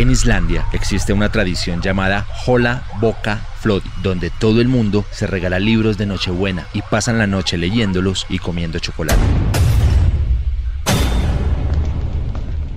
En Islandia existe una tradición llamada Hola Boca Flod, donde todo el mundo se regala libros de Nochebuena y pasan la noche leyéndolos y comiendo chocolate.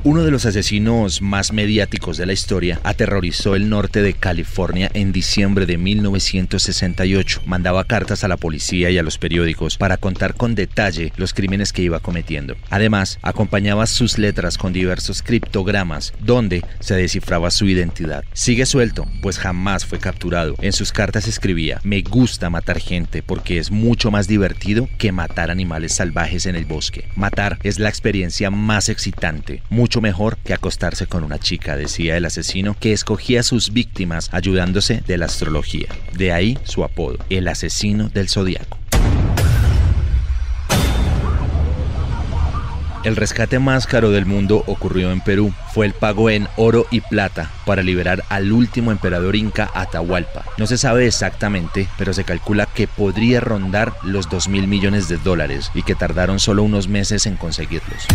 Uno de los asesinos más mediáticos de la historia aterrorizó el norte de California en diciembre de 1968. Mandaba cartas a la policía y a los periódicos para contar con detalle los crímenes que iba cometiendo. Además, acompañaba sus letras con diversos criptogramas donde se descifraba su identidad. Sigue suelto, pues jamás fue capturado. En sus cartas escribía, me gusta matar gente porque es mucho más divertido que matar animales salvajes en el bosque. Matar es la experiencia más excitante, mejor que acostarse con una chica, decía el asesino, que escogía a sus víctimas ayudándose de la astrología. De ahí su apodo, el asesino del zodiaco. El rescate más caro del mundo ocurrió en Perú. Fue el pago en oro y plata para liberar al último emperador inca Atahualpa. No se sabe exactamente, pero se calcula que podría rondar los 2 mil millones de dólares y que tardaron solo unos meses en conseguirlos.